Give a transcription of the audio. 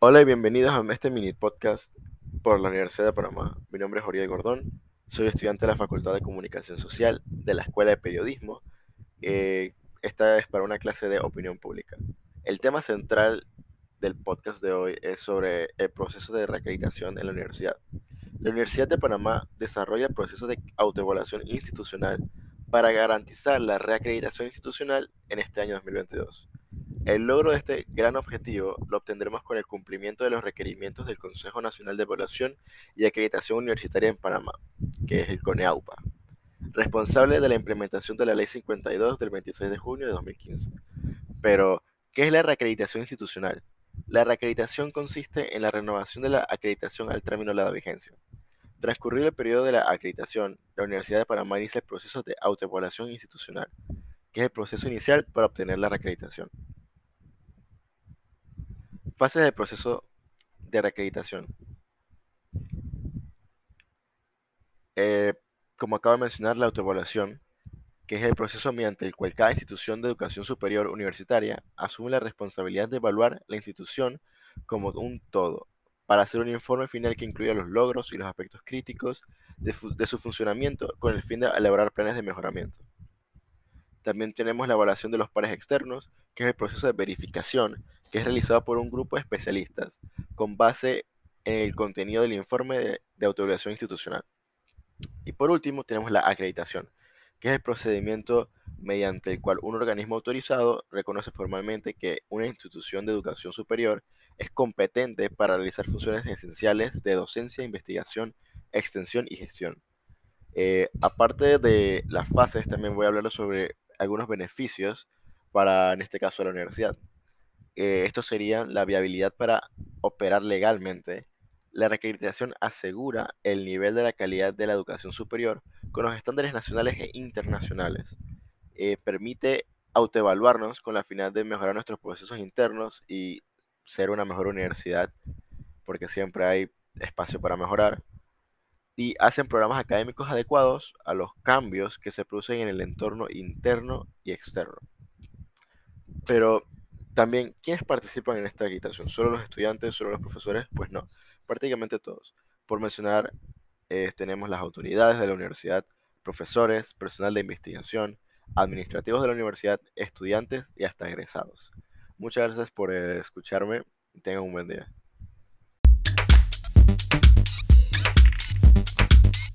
Hola y bienvenidos a este mini podcast por la Universidad de Panamá. Mi nombre es Jorge Gordón, soy estudiante de la Facultad de Comunicación Social de la Escuela de Periodismo. Eh, esta es para una clase de opinión pública. El tema central del podcast de hoy es sobre el proceso de reacreditación en la universidad. La Universidad de Panamá desarrolla el proceso de autoevaluación institucional para garantizar la reacreditación institucional en este año 2022. El logro de este gran objetivo lo obtendremos con el cumplimiento de los requerimientos del Consejo Nacional de Evaluación y Acreditación Universitaria en Panamá, que es el CONEAUPA, responsable de la implementación de la Ley 52 del 26 de junio de 2015. Pero, ¿qué es la reacreditación institucional? La reacreditación consiste en la renovación de la acreditación al término de la vigencia. Transcurrido el periodo de la acreditación, la Universidad de Panamá inicia el proceso de autoevaluación institucional, que es el proceso inicial para obtener la reacreditación. Fases del proceso de reacreditación. Eh, como acabo de mencionar, la autoevaluación, que es el proceso mediante el cual cada institución de educación superior universitaria asume la responsabilidad de evaluar la institución como un todo, para hacer un informe final que incluya los logros y los aspectos críticos de, de su funcionamiento con el fin de elaborar planes de mejoramiento. También tenemos la evaluación de los pares externos, que es el proceso de verificación que es realizado por un grupo de especialistas con base en el contenido del informe de, de institucional. Y por último, tenemos la acreditación, que es el procedimiento mediante el cual un organismo autorizado reconoce formalmente que una institución de educación superior es competente para realizar funciones esenciales de docencia, investigación, extensión y gestión. Eh, aparte de las fases, también voy a hablar sobre algunos beneficios para, en este caso, la universidad. Eh, esto sería la viabilidad para operar legalmente. La reacreditación asegura el nivel de la calidad de la educación superior con los estándares nacionales e internacionales. Eh, permite autoevaluarnos con la finalidad de mejorar nuestros procesos internos y ser una mejor universidad, porque siempre hay espacio para mejorar. Y hacen programas académicos adecuados a los cambios que se producen en el entorno interno y externo. Pero también, ¿quiénes participan en esta acreditación? ¿Solo los estudiantes? ¿Solo los profesores? Pues no, prácticamente todos. Por mencionar, eh, tenemos las autoridades de la universidad, profesores, personal de investigación, administrativos de la universidad, estudiantes y hasta egresados. Muchas gracias por escucharme. Tengan un buen día.